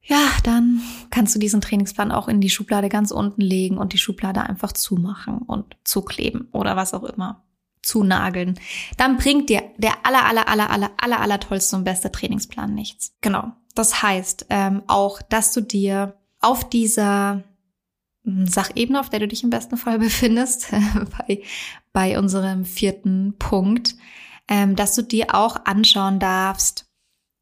ja, dann kannst du diesen Trainingsplan auch in die Schublade ganz unten legen und die Schublade einfach zumachen und zukleben oder was auch immer. Zunageln. Dann bringt dir der aller, aller, aller, aller, aller, aller tollste und beste Trainingsplan nichts. Genau. Das heißt ähm, auch, dass du dir auf dieser hm, Sachebene, auf der du dich im besten Fall befindest, bei, bei unserem vierten Punkt, ähm, dass du dir auch anschauen darfst,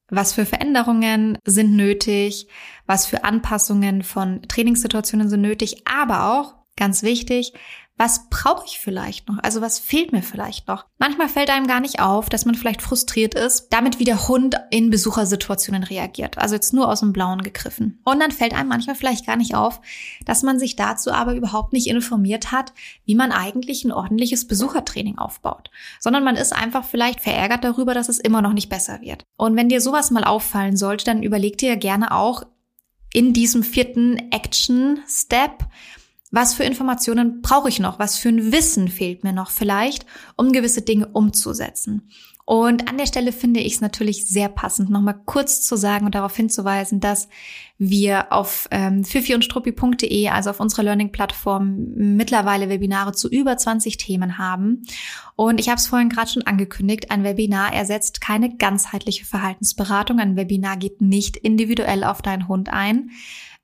was für Veränderungen sind nötig? Was für Anpassungen von Trainingssituationen sind nötig? Aber auch, ganz wichtig, was brauche ich vielleicht noch? Also was fehlt mir vielleicht noch? Manchmal fällt einem gar nicht auf, dass man vielleicht frustriert ist, damit wie der Hund in Besuchersituationen reagiert. Also jetzt nur aus dem Blauen gegriffen. Und dann fällt einem manchmal vielleicht gar nicht auf, dass man sich dazu aber überhaupt nicht informiert hat, wie man eigentlich ein ordentliches Besuchertraining aufbaut. Sondern man ist einfach vielleicht verärgert darüber, dass es immer noch nicht besser wird. Und wenn dir sowas mal auffallen sollte, dann überleg dir gerne auch in diesem vierten Action-Step, was für Informationen brauche ich noch? Was für ein Wissen fehlt mir noch vielleicht, um gewisse Dinge umzusetzen? Und an der Stelle finde ich es natürlich sehr passend, nochmal kurz zu sagen und darauf hinzuweisen, dass wir auf ähm, fifiundstruppi.de, also auf unserer Learning-Plattform, mittlerweile Webinare zu über 20 Themen haben. Und ich habe es vorhin gerade schon angekündigt, ein Webinar ersetzt keine ganzheitliche Verhaltensberatung. Ein Webinar geht nicht individuell auf deinen Hund ein.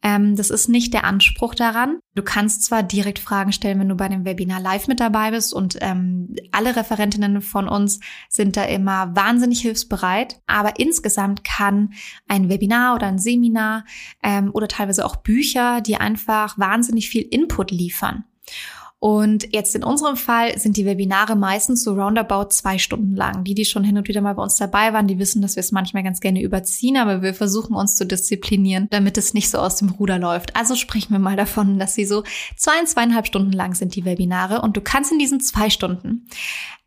Ähm, das ist nicht der Anspruch daran. Du kannst zwar direkt Fragen stellen, wenn du bei dem Webinar live mit dabei bist und ähm, alle Referentinnen von uns sind da immer wahnsinnig hilfsbereit, aber insgesamt kann ein Webinar oder ein Seminar ähm, oder teilweise auch Bücher, die einfach wahnsinnig viel Input liefern. Und jetzt in unserem Fall sind die Webinare meistens so roundabout zwei Stunden lang. Die, die schon hin und wieder mal bei uns dabei waren, die wissen, dass wir es manchmal ganz gerne überziehen, aber wir versuchen uns zu disziplinieren, damit es nicht so aus dem Ruder läuft. Also sprechen wir mal davon, dass sie so zwei, zweieinhalb Stunden lang sind, die Webinare. Und du kannst in diesen zwei Stunden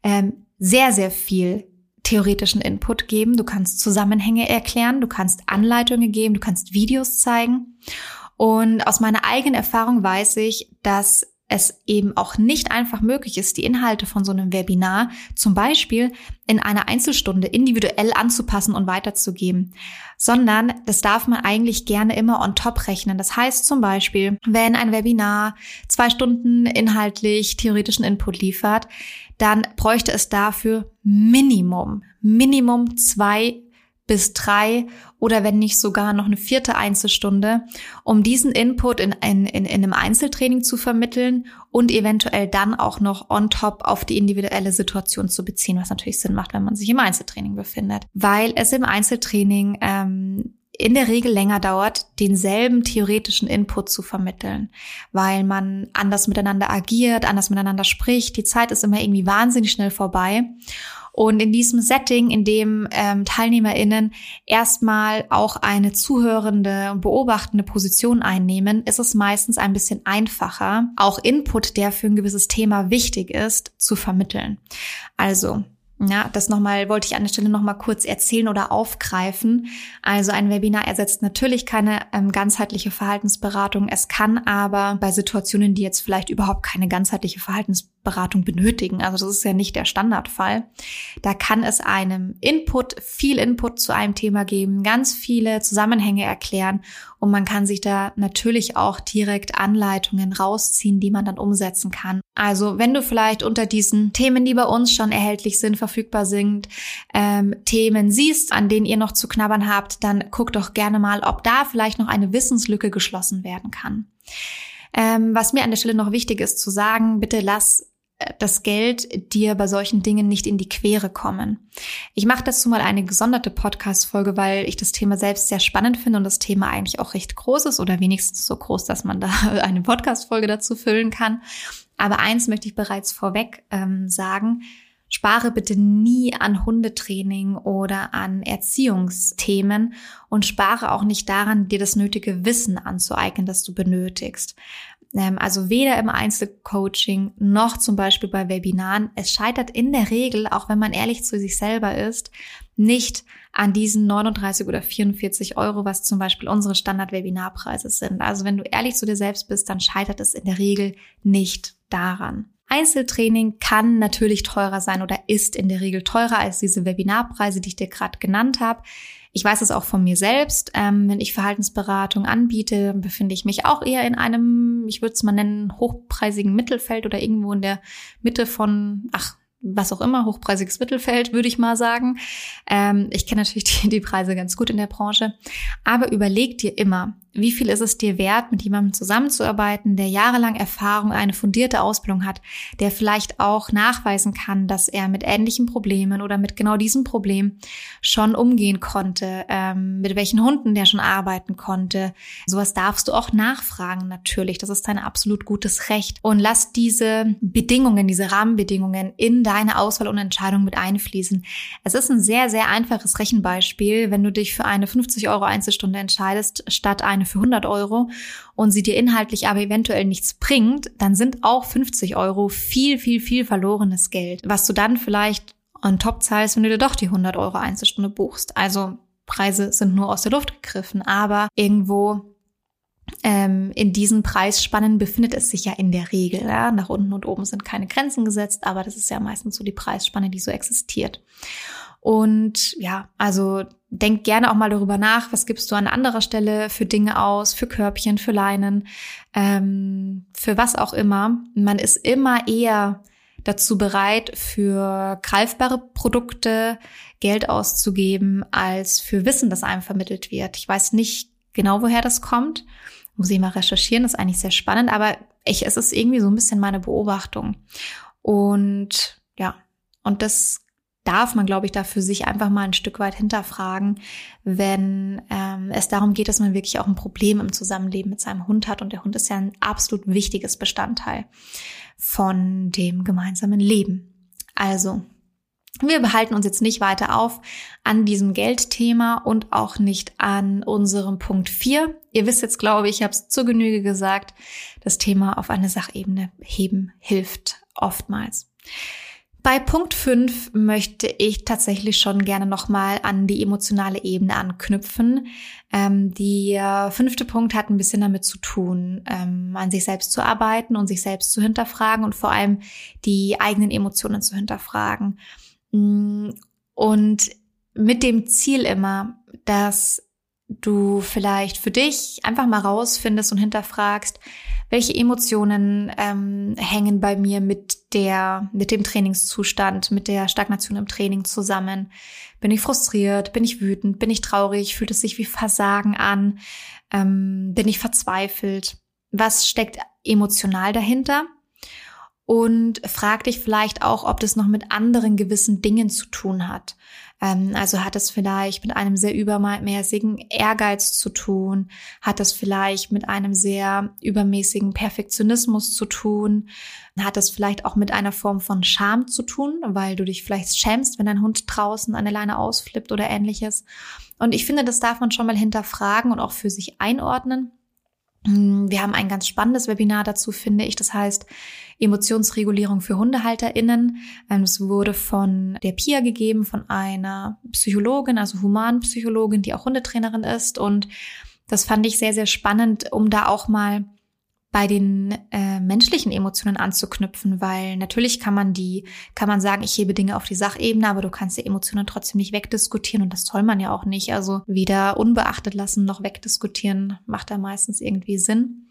ähm, sehr, sehr viel theoretischen Input geben. Du kannst Zusammenhänge erklären, du kannst Anleitungen geben, du kannst Videos zeigen. Und aus meiner eigenen Erfahrung weiß ich, dass es eben auch nicht einfach möglich ist, die Inhalte von so einem Webinar zum Beispiel in einer Einzelstunde individuell anzupassen und weiterzugeben, sondern das darf man eigentlich gerne immer on top rechnen. Das heißt zum Beispiel, wenn ein Webinar zwei Stunden inhaltlich theoretischen Input liefert, dann bräuchte es dafür Minimum, Minimum zwei bis drei oder wenn nicht sogar noch eine vierte Einzelstunde, um diesen Input in, in, in, in einem Einzeltraining zu vermitteln und eventuell dann auch noch on top auf die individuelle Situation zu beziehen, was natürlich Sinn macht, wenn man sich im Einzeltraining befindet. Weil es im Einzeltraining ähm, in der Regel länger dauert, denselben theoretischen Input zu vermitteln, weil man anders miteinander agiert, anders miteinander spricht. Die Zeit ist immer irgendwie wahnsinnig schnell vorbei. Und in diesem Setting, in dem ähm, TeilnehmerInnen erstmal auch eine zuhörende und beobachtende Position einnehmen, ist es meistens ein bisschen einfacher, auch Input, der für ein gewisses Thema wichtig ist, zu vermitteln. Also, Ja, das nochmal wollte ich an der Stelle nochmal kurz erzählen oder aufgreifen. Also ein Webinar ersetzt natürlich keine ähm, ganzheitliche Verhaltensberatung. Es kann aber bei Situationen, die jetzt vielleicht überhaupt keine ganzheitliche Verhaltensberatung benötigen, also das ist ja nicht der Standardfall, da kann es einem Input, viel Input zu einem Thema geben, ganz viele Zusammenhänge erklären und man kann sich da natürlich auch direkt Anleitungen rausziehen, die man dann umsetzen kann. Also wenn du vielleicht unter diesen Themen, die bei uns schon erhältlich sind, verfügbar sind, ähm, Themen siehst, an denen ihr noch zu knabbern habt, dann guck doch gerne mal, ob da vielleicht noch eine Wissenslücke geschlossen werden kann. Ähm, was mir an der Stelle noch wichtig ist zu sagen, bitte lass das Geld dir bei solchen Dingen nicht in die Quere kommen. Ich mache dazu mal eine gesonderte Podcast-Folge, weil ich das Thema selbst sehr spannend finde und das Thema eigentlich auch recht groß ist oder wenigstens so groß, dass man da eine Podcast-Folge dazu füllen kann. Aber eins möchte ich bereits vorweg ähm, sagen. Spare bitte nie an Hundetraining oder an Erziehungsthemen und spare auch nicht daran, dir das nötige Wissen anzueignen, das du benötigst. Ähm, also weder im Einzelcoaching noch zum Beispiel bei Webinaren. Es scheitert in der Regel, auch wenn man ehrlich zu sich selber ist, nicht an diesen 39 oder 44 Euro, was zum Beispiel unsere Standard-Webinarpreise sind. Also wenn du ehrlich zu dir selbst bist, dann scheitert es in der Regel nicht daran. Einzeltraining kann natürlich teurer sein oder ist in der Regel teurer als diese Webinarpreise, die ich dir gerade genannt habe. Ich weiß es auch von mir selbst. Ähm, wenn ich Verhaltensberatung anbiete, befinde ich mich auch eher in einem, ich würde es mal nennen, hochpreisigen Mittelfeld oder irgendwo in der Mitte von, ach, was auch immer, hochpreisiges Mittelfeld, würde ich mal sagen. Ähm, ich kenne natürlich die, die Preise ganz gut in der Branche. Aber überleg dir immer, wie viel ist es dir wert, mit jemandem zusammenzuarbeiten, der jahrelang Erfahrung, eine fundierte Ausbildung hat, der vielleicht auch nachweisen kann, dass er mit ähnlichen Problemen oder mit genau diesem Problem schon umgehen konnte, ähm, mit welchen Hunden der schon arbeiten konnte. Sowas darfst du auch nachfragen, natürlich. Das ist dein absolut gutes Recht. Und lass diese Bedingungen, diese Rahmenbedingungen in deine Auswahl und Entscheidung mit einfließen. Es ist ein sehr, sehr einfaches Rechenbeispiel, wenn du dich für eine 50 Euro Einzelstunde entscheidest, statt eine eine für 100 Euro und sie dir inhaltlich aber eventuell nichts bringt, dann sind auch 50 Euro viel, viel, viel verlorenes Geld, was du dann vielleicht on top zahlst, wenn du dir doch die 100 Euro Einzelstunde buchst. Also Preise sind nur aus der Luft gegriffen, aber irgendwo ähm, in diesen Preisspannen befindet es sich ja in der Regel. Ja? Nach unten und oben sind keine Grenzen gesetzt, aber das ist ja meistens so die Preisspanne, die so existiert. Und ja, also denk gerne auch mal darüber nach, was gibst du an anderer Stelle für Dinge aus, für Körbchen, für Leinen, ähm, für was auch immer. Man ist immer eher dazu bereit, für greifbare Produkte Geld auszugeben, als für Wissen, das einem vermittelt wird. Ich weiß nicht genau, woher das kommt. Muss ich mal recherchieren, das ist eigentlich sehr spannend, aber ich, es ist irgendwie so ein bisschen meine Beobachtung. Und ja, und das darf man, glaube ich, da für sich einfach mal ein Stück weit hinterfragen, wenn ähm, es darum geht, dass man wirklich auch ein Problem im Zusammenleben mit seinem Hund hat. Und der Hund ist ja ein absolut wichtiges Bestandteil von dem gemeinsamen Leben. Also, wir behalten uns jetzt nicht weiter auf an diesem Geldthema und auch nicht an unserem Punkt 4. Ihr wisst jetzt, glaube ich, ich habe es zur Genüge gesagt, das Thema auf eine Sachebene heben hilft oftmals. Bei Punkt 5 möchte ich tatsächlich schon gerne nochmal an die emotionale Ebene anknüpfen. Ähm, der fünfte Punkt hat ein bisschen damit zu tun, ähm, an sich selbst zu arbeiten und sich selbst zu hinterfragen und vor allem die eigenen Emotionen zu hinterfragen. Mm, und mit dem Ziel immer, dass du vielleicht für dich einfach mal rausfindest und hinterfragst, welche Emotionen ähm, hängen bei mir mit der, mit dem Trainingszustand, mit der Stagnation im Training zusammen? Bin ich frustriert? Bin ich wütend? Bin ich traurig? Fühlt es sich wie Versagen an? Ähm, bin ich verzweifelt? Was steckt emotional dahinter? Und frag dich vielleicht auch, ob das noch mit anderen gewissen Dingen zu tun hat. Ähm, also hat es vielleicht mit einem sehr übermäßigen Ehrgeiz zu tun? Hat es vielleicht mit einem sehr übermäßigen Perfektionismus zu tun? Hat es vielleicht auch mit einer Form von Scham zu tun, weil du dich vielleicht schämst, wenn dein Hund draußen an der Leine ausflippt oder ähnliches? Und ich finde, das darf man schon mal hinterfragen und auch für sich einordnen. Hm, wir haben ein ganz spannendes Webinar dazu, finde ich. Das heißt, Emotionsregulierung für HundehalterInnen. Ähm, es wurde von der Pia gegeben, von einer Psychologin, also Humanpsychologin, die auch Hundetrainerin ist. Und das fand ich sehr, sehr spannend, um da auch mal bei den äh, menschlichen Emotionen anzuknüpfen, weil natürlich kann man die, kann man sagen, ich hebe Dinge auf die Sachebene, aber du kannst die Emotionen trotzdem nicht wegdiskutieren und das soll man ja auch nicht. Also weder unbeachtet lassen noch wegdiskutieren macht da meistens irgendwie Sinn.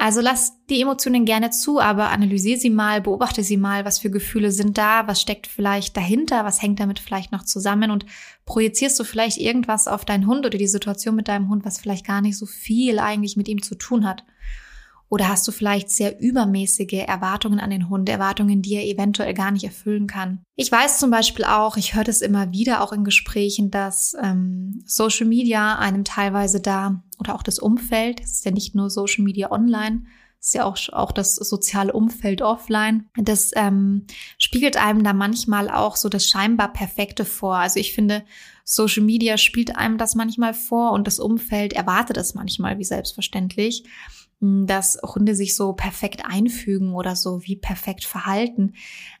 Also lass die Emotionen gerne zu, aber analysier sie mal, beobachte sie mal, was für Gefühle sind da, was steckt vielleicht dahinter, was hängt damit vielleicht noch zusammen und projizierst du vielleicht irgendwas auf deinen Hund oder die Situation mit deinem Hund, was vielleicht gar nicht so viel eigentlich mit ihm zu tun hat. Oder hast du vielleicht sehr übermäßige Erwartungen an den Hund, Erwartungen, die er eventuell gar nicht erfüllen kann? Ich weiß zum Beispiel auch, ich höre das immer wieder auch in Gesprächen, dass ähm, Social Media einem teilweise da oder auch das Umfeld, es ist ja nicht nur Social Media online, ist ja auch, auch das soziale Umfeld offline. Das ähm, spiegelt einem da manchmal auch so das scheinbar Perfekte vor. Also ich finde, Social Media spielt einem das manchmal vor und das Umfeld erwartet es manchmal wie selbstverständlich dass Hunde sich so perfekt einfügen oder so wie perfekt verhalten.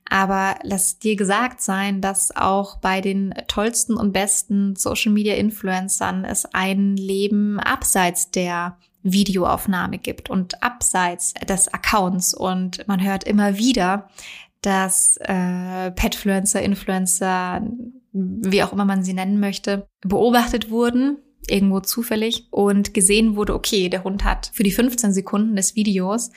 Aber lass dir gesagt sein, dass auch bei den tollsten und besten Social Media Influencern es ein Leben abseits der Videoaufnahme gibt und abseits des Accounts. Und man hört immer wieder, dass äh, Petfluencer, Influencer, wie auch immer man sie nennen möchte, beobachtet wurden irgendwo zufällig und gesehen wurde, okay, der Hund hat für die 15 Sekunden des Videos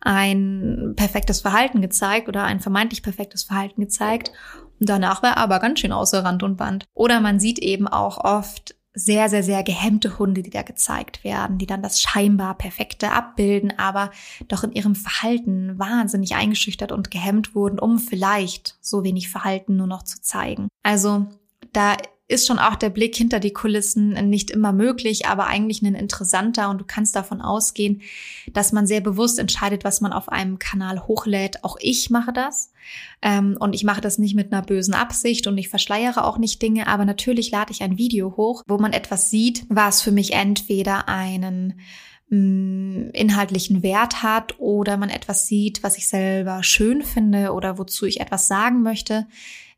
ein perfektes Verhalten gezeigt oder ein vermeintlich perfektes Verhalten gezeigt. Danach war er aber ganz schön außer Rand und Band. Oder man sieht eben auch oft sehr, sehr, sehr gehemmte Hunde, die da gezeigt werden, die dann das scheinbar perfekte abbilden, aber doch in ihrem Verhalten wahnsinnig eingeschüchtert und gehemmt wurden, um vielleicht so wenig Verhalten nur noch zu zeigen. Also da ist schon auch der Blick hinter die Kulissen nicht immer möglich, aber eigentlich ein interessanter und du kannst davon ausgehen, dass man sehr bewusst entscheidet, was man auf einem Kanal hochlädt. Auch ich mache das ähm, und ich mache das nicht mit einer bösen Absicht und ich verschleiere auch nicht Dinge, aber natürlich lade ich ein Video hoch, wo man etwas sieht, was für mich entweder einen mm, inhaltlichen Wert hat oder man etwas sieht, was ich selber schön finde oder wozu ich etwas sagen möchte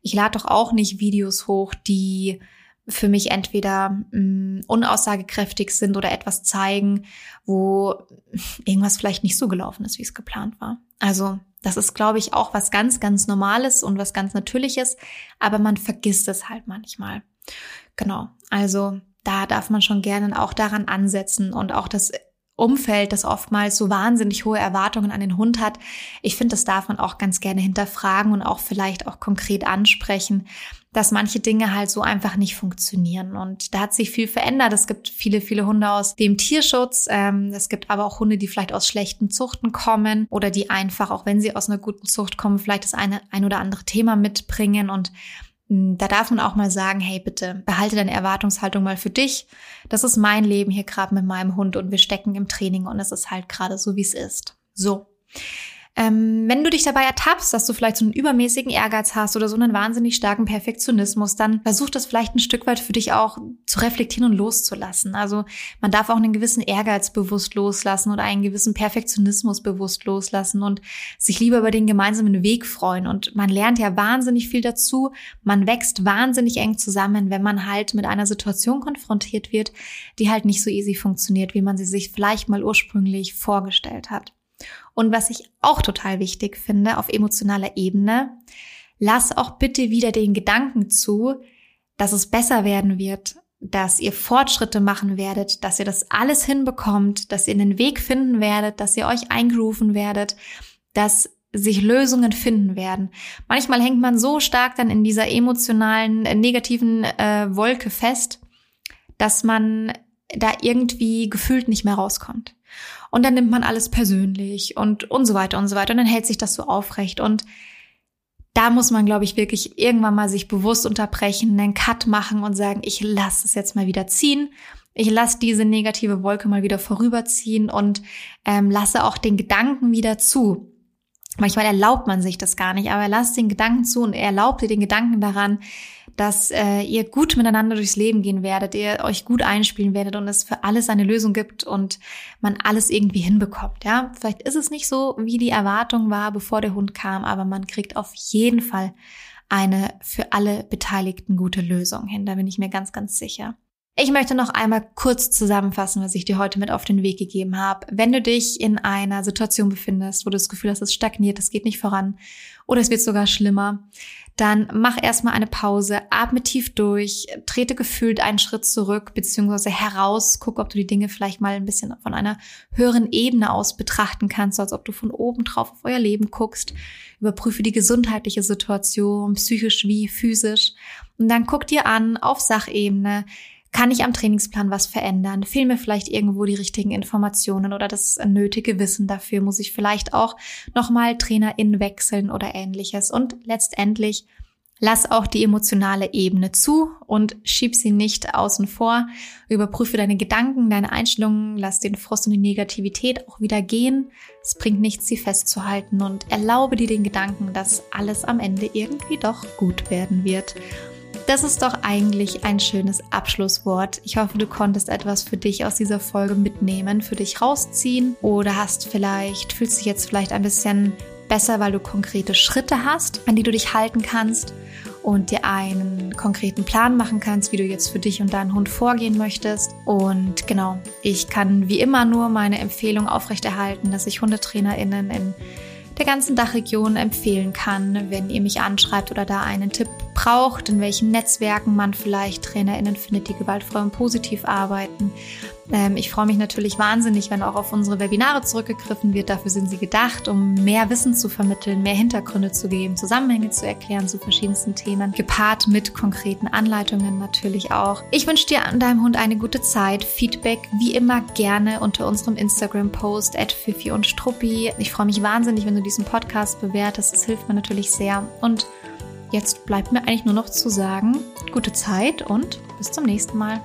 ich lade doch auch nicht Videos hoch, die für mich entweder mh, mm, unaussagekräftig sind oder etwas zeigen, wo irgendwas vielleicht nicht so gelaufen ist, wie es geplant war. Also das ist, glaube ich, auch was ganz, ganz Normales und was ganz Natürliches, aber man vergisst es halt manchmal. Genau. Also da darf man schon gerne auch daran ansetzen und auch das Umfeld, das oftmals so wahnsinnig hohe Erwartungen an den Hund hat. Ich finde, das darf man auch ganz gerne hinterfragen und auch vielleicht auch konkret ansprechen, dass manche Dinge halt so einfach nicht funktionieren. Und da hat sich viel verändert. Es gibt viele, viele Hunde aus dem Tierschutz. Ähm, es gibt aber auch Hunde, die vielleicht aus schlechten Zuchten kommen oder die einfach, auch wenn sie aus einer guten Zucht kommen, vielleicht das eine, ein oder andere Thema mitbringen und da darf man auch mal sagen, hey, bitte behalte deine Erwartungshaltung mal für dich. Das ist mein Leben hier gerade mit meinem Hund und wir stecken im Training und es ist halt gerade so, wie es ist. So. Ähm, wenn du dich dabei ertappst, dass du vielleicht so einen übermäßigen Ehrgeiz hast oder so einen wahnsinnig starken Perfektionismus, dann versuch das vielleicht ein Stück weit für dich auch zu reflektieren und loszulassen. Also man darf auch einen gewissen Ehrgeiz bewusst loslassen oder einen gewissen Perfektionismus bewusst loslassen und sich lieber über den gemeinsamen Weg freuen. Und man lernt ja wahnsinnig viel dazu. Man wächst wahnsinnig eng zusammen, wenn man halt mit einer Situation konfrontiert wird, die halt nicht so easy funktioniert, wie man sie sich vielleicht mal ursprünglich vorgestellt hat. Und was ich auch total wichtig finde auf emotionaler Ebene, lass auch bitte wieder den Gedanken zu, dass es besser werden wird, dass ihr Fortschritte machen werdet, dass ihr das alles hinbekommt, dass ihr einen Weg finden werdet, dass ihr euch eingerufen werdet, dass sich Lösungen finden werden. Manchmal hängt man so stark dann in dieser emotionalen, äh, negativen äh, Wolke fest, dass man da irgendwie gefühlt nicht mehr rauskommt. Und dann nimmt man alles persönlich und, und so weiter und so weiter. Und dann hält sich das so aufrecht. Und da muss man, glaube ich, wirklich irgendwann mal sich bewusst unterbrechen, einen Cut machen und sagen, ich lasse es jetzt mal wieder ziehen. Ich lasse diese negative Wolke mal wieder vorüberziehen und ähm, lasse auch den Gedanken wieder zu. Manchmal erlaubt man sich das gar nicht, aber er lasst den Gedanken zu und er erlaubt dir den Gedanken daran, dass äh, ihr gut miteinander durchs Leben gehen werdet, ihr euch gut einspielen werdet und es für alles eine Lösung gibt und man alles irgendwie hinbekommt. Ja, vielleicht ist es nicht so, wie die Erwartung war, bevor der Hund kam, aber man kriegt auf jeden Fall eine für alle Beteiligten gute Lösung hin. Da bin ich mir ganz, ganz sicher. Ich möchte noch einmal kurz zusammenfassen, was ich dir heute mit auf den Weg gegeben habe. Wenn du dich in einer Situation befindest, wo du das Gefühl hast, es stagniert, es geht nicht voran oder es wird sogar schlimmer, dann mach erstmal eine Pause, atme tief durch, trete gefühlt einen Schritt zurück beziehungsweise heraus, guck, ob du die Dinge vielleicht mal ein bisschen von einer höheren Ebene aus betrachten kannst, als ob du von oben drauf auf euer Leben guckst. Überprüfe die gesundheitliche Situation, psychisch wie physisch. Und dann guck dir an auf Sachebene, kann ich am Trainingsplan was verändern? Fehlen mir vielleicht irgendwo die richtigen Informationen oder das nötige Wissen dafür? Muss ich vielleicht auch nochmal TrainerInnen wechseln oder ähnliches? Und letztendlich lass auch die emotionale Ebene zu und schieb sie nicht außen vor. Überprüfe deine Gedanken, deine Einstellungen, lass den Frust und die Negativität auch wieder gehen. Es bringt nichts, sie festzuhalten und erlaube dir den Gedanken, dass alles am Ende irgendwie doch gut werden wird. Das ist doch eigentlich ein schönes Abschlusswort. Ich hoffe, du konntest etwas für dich aus dieser Folge mitnehmen, für dich rausziehen oder hast vielleicht, fühlst dich jetzt vielleicht ein bisschen besser, weil du konkrete Schritte hast, an die du dich halten kannst und dir einen konkreten Plan machen kannst, wie du jetzt für dich und deinen Hund vorgehen möchtest. Und genau, ich kann wie immer nur meine Empfehlung aufrechterhalten, dass ich HundetrainerInnen in der ganzen Dachregion empfehlen kann, wenn ihr mich anschreibt oder da einen Tipp braucht, in welchen Netzwerken man vielleicht TrainerInnen findet, die gewaltfrei und positiv arbeiten. Ähm, ich freue mich natürlich wahnsinnig, wenn auch auf unsere Webinare zurückgegriffen wird. Dafür sind sie gedacht, um mehr Wissen zu vermitteln, mehr Hintergründe zu geben, Zusammenhänge zu erklären zu verschiedensten Themen, gepaart mit konkreten Anleitungen natürlich auch. Ich wünsche dir an deinem Hund eine gute Zeit. Feedback wie immer gerne unter unserem Instagram-Post at Fifi und Struppi. Ich freue mich wahnsinnig, wenn du diesen Podcast bewertest. Das hilft mir natürlich sehr. Und jetzt bleibt mir eigentlich nur noch zu sagen, gute Zeit und bis zum nächsten Mal.